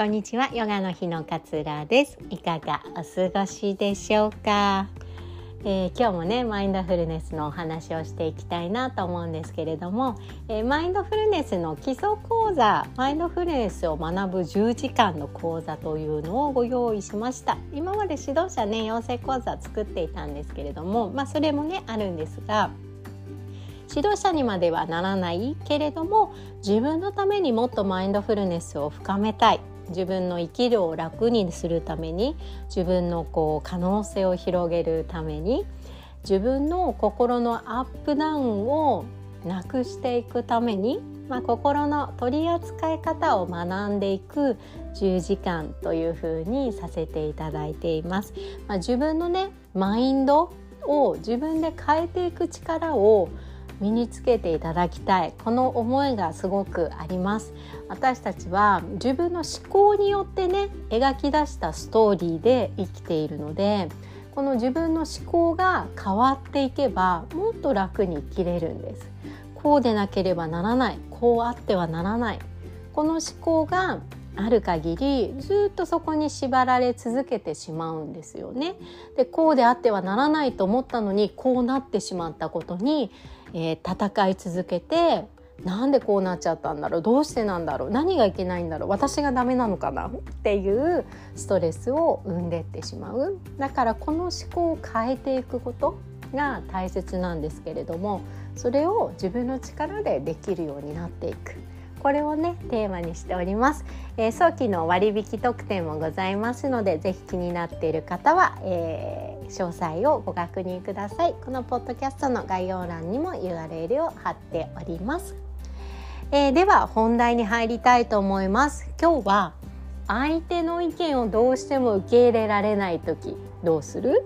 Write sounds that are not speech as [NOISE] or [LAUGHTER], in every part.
こんにちはヨガの日の勝浦です。いかがお過ごしでしょうか、えー、今日もねマインドフルネスのお話をしていきたいなと思うんですけれども、えー、マインドフルネスの基礎講座マインドフルネスを学ぶ10時間の講座というのをご用意しました。今まで指導者ね養成講座作っていたんですけれどもまあそれもねあるんですが指導者にまではならないけれども自分のためにもっとマインドフルネスを深めたい。自分の生きるを楽にするために自分のこう可能性を広げるために自分の心のアップダウンをなくしていくために、まあ、心の取り扱い方を学んでいく10時間というふうにさせていただいています。まあ、自分のねマインドを自分で変えていく力を身につけていただきたい。この思いがすごくあります。私たちは自分の思考によってね描き出したストーリーで生きているのでこの自分の思考が変わっていけばもっと楽に生きれるんです。こうでなければならない。こうあってはならない。この思考がある限りずっとそこに縛られ続けてしまうんですよね。でこうであってはならないと思ったのにこうなってしまったことにえー、戦い続けてなんでこうなっちゃったんだろうどうしてなんだろう何がいけないんだろう私がダメなのかなっていうストレスを生んでってしまう。だからこの思考を変えていくことが大切なんですけれどもそれを自分の力でできるようになっていく。これをねテーマにしております、えー、早期の割引特典もございますのでぜひ気になっている方は、えー、詳細をご確認ください。このポッドキャストの概要欄にも URL を貼っております、えー、では本題に入りたいと思います。今日は相手の意見をどうしても受け入れられない時どうする？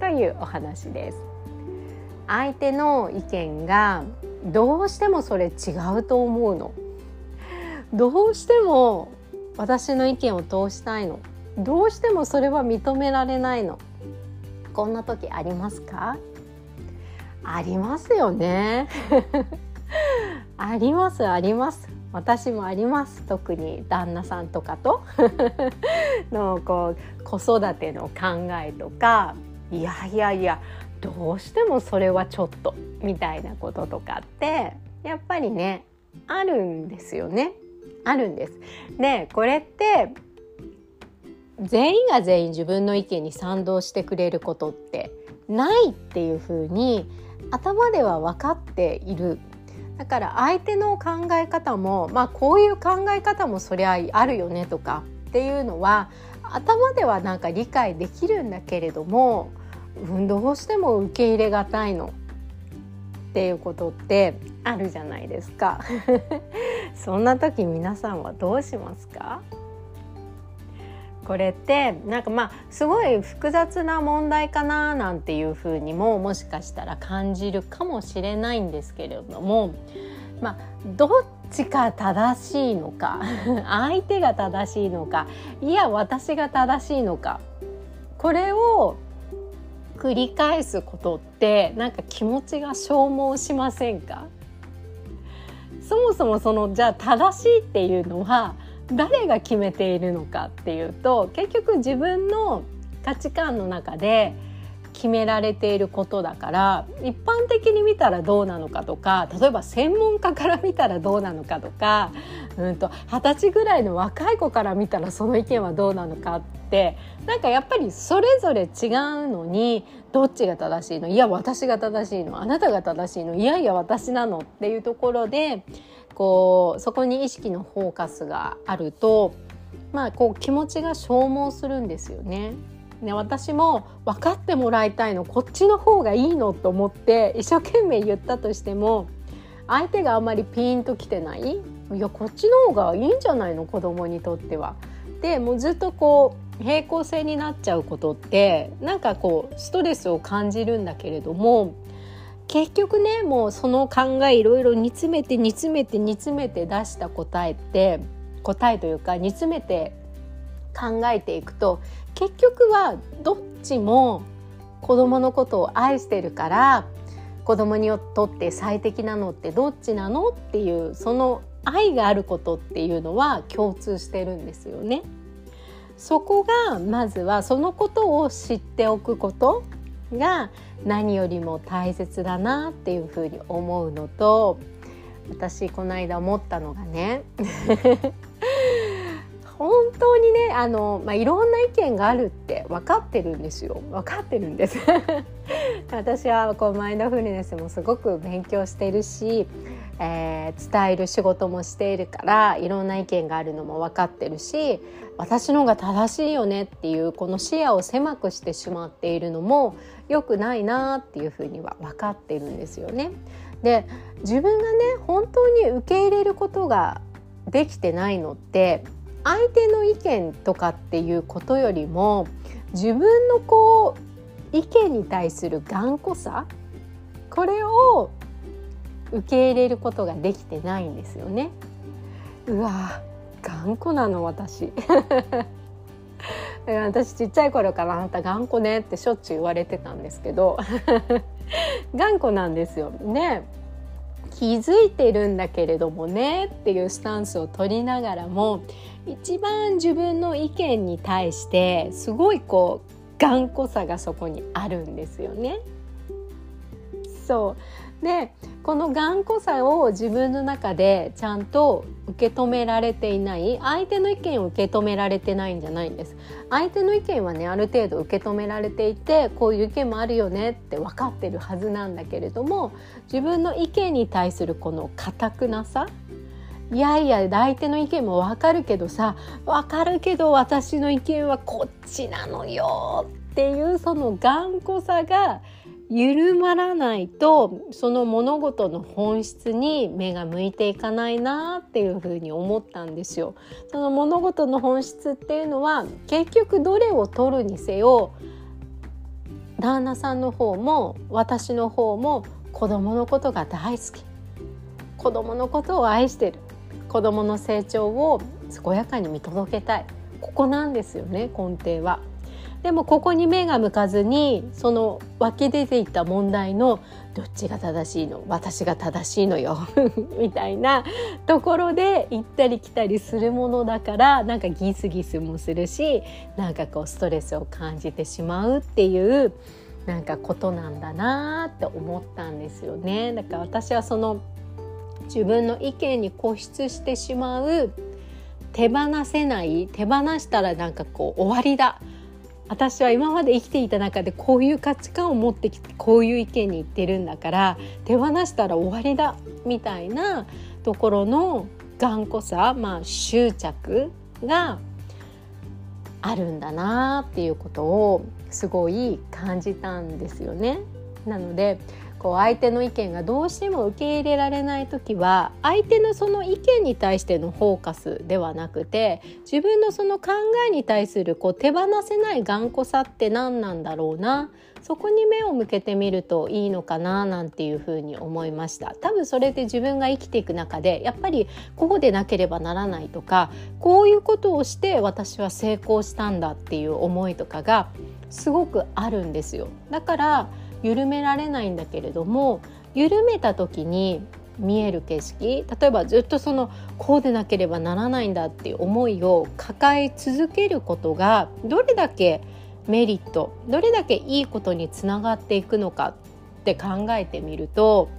というお話です。相手の意見がどうしてもそれ違うと思うの。どうしても私の意見を通したいの。どうしてもそれは認められないの。こんな時ありますか？ありますよね。[LAUGHS] ありますあります。私もあります。特に旦那さんとかと。[LAUGHS] のこう子育ての考えとか。いやいやいやどうしてもそれはちょっと。みたいなこととかってやっぱりねあるんですよね。あるんです。でこれって全員が全員自分の意見に賛同してくれることってないっていうふうに頭では分かっているだから相手の考え方もまあこういう考え方もそりゃあるよねとかっていうのは頭ではなんか理解できるんだけれども、どうしても受け入れがたいのっていうことってあるじゃないですかそんな時皆さんはどうしますか？これってなんかまあすごい複雑な問題かななんていうふうにももしかしたら感じるかもしれないんですけれどもまあどっちか正しいのか？[LAUGHS] 相手が正しいのか？いや私が正しいのか？これを繰り返すことってなんか気持ちが消耗しませんか？そもそもそのじゃあ正しいっていうのは誰が決めているのかっていうと結局自分の価値観の中で決められていることだから一般的に見たらどうなのかとか例えば専門家から見たらどうなのかとかうんと二十歳ぐらいの若い子から見たらその意見はどうなのかってなんかやっぱりそれぞれ違うのにどっちが正しいのいや私が正しいのあなたが正しいのいやいや私なのっていうところでこうそこに意識のフォーカスがあるとまあこう気持ちが消耗するんですよね。ね、私も分かってもらいたいのこっちの方がいいのと思って一生懸命言ったとしても相手があんまりピンときてない？いやこっちの方がいいんじゃないの？子供にとっては。でもうずっとこう平行線になっちゃうことってなんかこうストレスを感じるんだけれども結局ねもうその考えいろいろ煮詰めて煮詰めて煮詰めて出した答えって答えというか煮詰めて考えていくと結局はどっちも子供のことを愛してるから子供にとって最適なのってどっちなのっていうその愛があることっていうのは共通してるんですよね。そこがまずはそのことを知っておくことが何よりも大切だなっていうふうに思うのと私この間思ったのがね本当にねあの、まあ、いろんな意見があるって分かってるんですよ分かってるんです [LAUGHS] 私はこうマインドフルネスもすごく勉強しているし、えー、伝える仕事もしているからいろんな意見があるのも分かってるし私の方が正しいよねっていうこの視野を狭くしてしまっているのも良くないなっていうふうには分かってるんですよね。で自分がね本当に受け入れることができてないのって相手の意見とかっていうことよりも自分のこう意見に対する頑固さこれを受け入れることができてないんですよね。うわ頑固なの私。[LAUGHS] 私ちっちゃい頃からあなた頑固ねってしょっちゅう言われてたんですけど。[LAUGHS] 頑固なんですよ。ね。気づいてるんだけれどもねっていうスタンスを取りながらも一番自分の意見に対してすごいこう頑固さがそこにあるんですよね。そうでこの頑固さを自分の中でちゃんと受け止められていない相手の意見を受け止められてないんじゃないんです。相手の意見はねある程度受け止められていてこういう意見もあるよねって分かってるはずなんだけれども自分の意見に対するこの固くなさいやいや相手の意見も分かるけどさ分かるけど私の意見はこっちなのよっていうその頑固さが緩まらないとその物事の本質に目が向いていかないなっていうふうに思ったんですよ。その物事の本質っていうのは結局どれを取るにせよ旦那さんの方も私の方も子供のことが大好き子供のことを愛してる子供の成長を健やかに見届けたいここなんですよね根底は。でもここに目が向かずにその湧き出ていた問題のどっちが正しいの私が正しいのよ [LAUGHS] みたいなところで行ったり来たりするものだからなんかギスギスもするしなんかこうストレスを感じてしまうっていうなんかことなんだなって思ったんですよね。だから私はその自分の意見に固執してしまう手放せない手放したらなんかこう終わりだ私は今まで生きていた中でこういう価値観を持ってきてこういう意見に言ってるんだから手放したら終わりだみたいなところの頑固さ、まあ、執着があるんだなっていうことをすごい感じたんですよね。なのでこう相手の意見がどうしても受け入れられない時は相手のその意見に対してのフォーカスではなくて自分のその考えに対するこう手放せない頑固さって何なんだろうなそこに目を向けてみるといいのかななんていうふうに思いました。多分それで自分が生きていく中でやっぱりこうでなければならないとかこういうことをして私は成功したんだっていう思いとかがすごくあるんですよ。だから緩められないんだけれども緩めた時に見える景色例えばずっとそのこうでなければならないんだっていう思いを抱え続けることがどれだけメリットどれだけいいことにつながっていくのかって考えてみると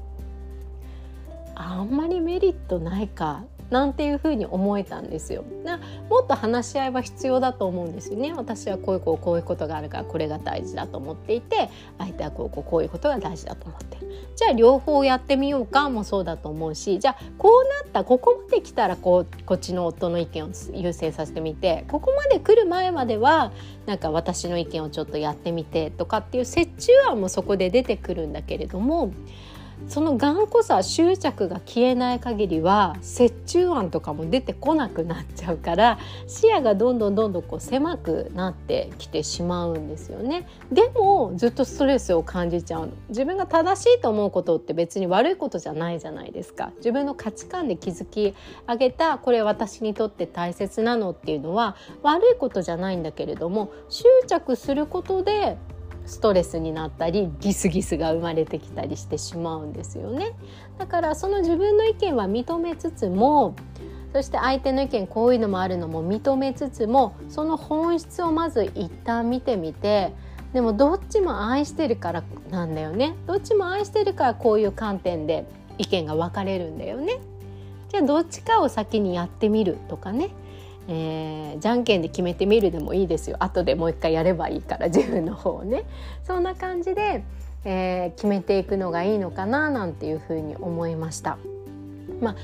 あんまりメリットないかなんていうふうに思えたんですよ。なもっと話し合いは必要だと思うんですよね。私はこういうこうこういうことがあるからこれが大事だと思っていて相手はこうこうこういうことが大事だと思って。じゃあ両方やってみようかもそうだと思うしじゃあこうなったここまで来たらこうこっちの夫の意見を優先させてみてここまで来る前まではなんか私の意見をちょっとやってみてとかっていう折衷案もそこで出てくるんだけれどもその頑固さ執着が消えない限りは折衷案とかも出てこなくなっちゃうから視野がどんどんどんどんこう狭くなってきてしまうんですよね。でもずっとストレスを感じちゃう自分が正しいと思うことって別に悪いことじゃないじゃないですか。自分の価値観で築き上げたこれ私にとって大切なのっていうのは悪いことじゃないんだけれども執着することでストレスになったりギスギスが生まれてきたりしてしまうんですよね。だからその自分の意見は認めつつもそして相手の意見こういうのもあるのも認めつつもその本質をまず一旦見てみてでもどっちも愛してるからなんだよねどっちも愛してるからこういう観点で意見が分かれるんだよね。じゃあどっちかを先にやってみるとかねえー、じゃんけんで決めてみるでもいいですよ後でもう一回やればいいから自分の方をねそんな感じで、えー、決めていくのがいいのかななんていうふうに思いました。まあ、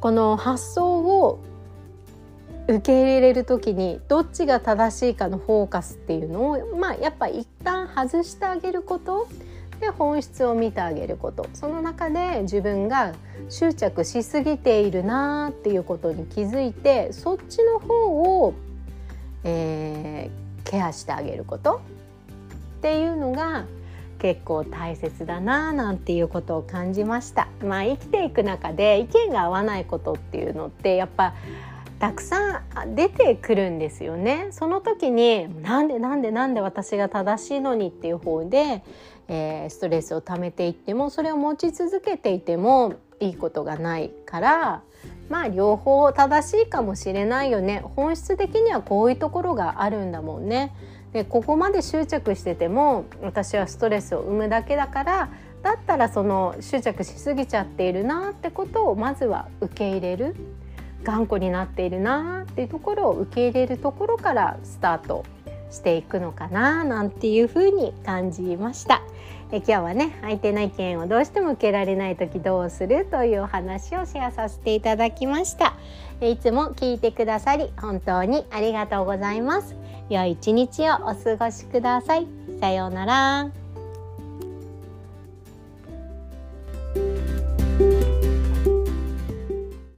この発想を受け入れる時にどっちが正しいかのフォーカスっていうのをまあやっぱ一旦外してあげることで本質を見てあげることその中で自分が執着しすぎているなっていうことに気づいてそっちの方を、えー、ケアしてあげることっていうのが結構大切だななんていうことを感じました。まあ、生きていく中で意見が合わないことっていうのってやっぱたくさん出てくるんですよね。その時になんでなんでなんで私が正しいのにっていう方でえー、ストレスを溜めていってもそれを持ち続けていてもいいことがないからまあ両方正しいかもしれないよね。本質的にはこういうところがあるんだもんね。でここまで執着してても私はストレスを生むだけだからだったらその執着しすぎちゃっているなってことをまずは受け入れる。頑固になっているなっていうところを受け入れるところからスタート。していくのかななんていうふうに感じました。え今日はね相手の意見をどうしても受けられない時どうするというお話をシェアさせていただきましたえ。いつも聞いてくださり本当にありがとうございます。良い一日をお過ごしください。さようなら。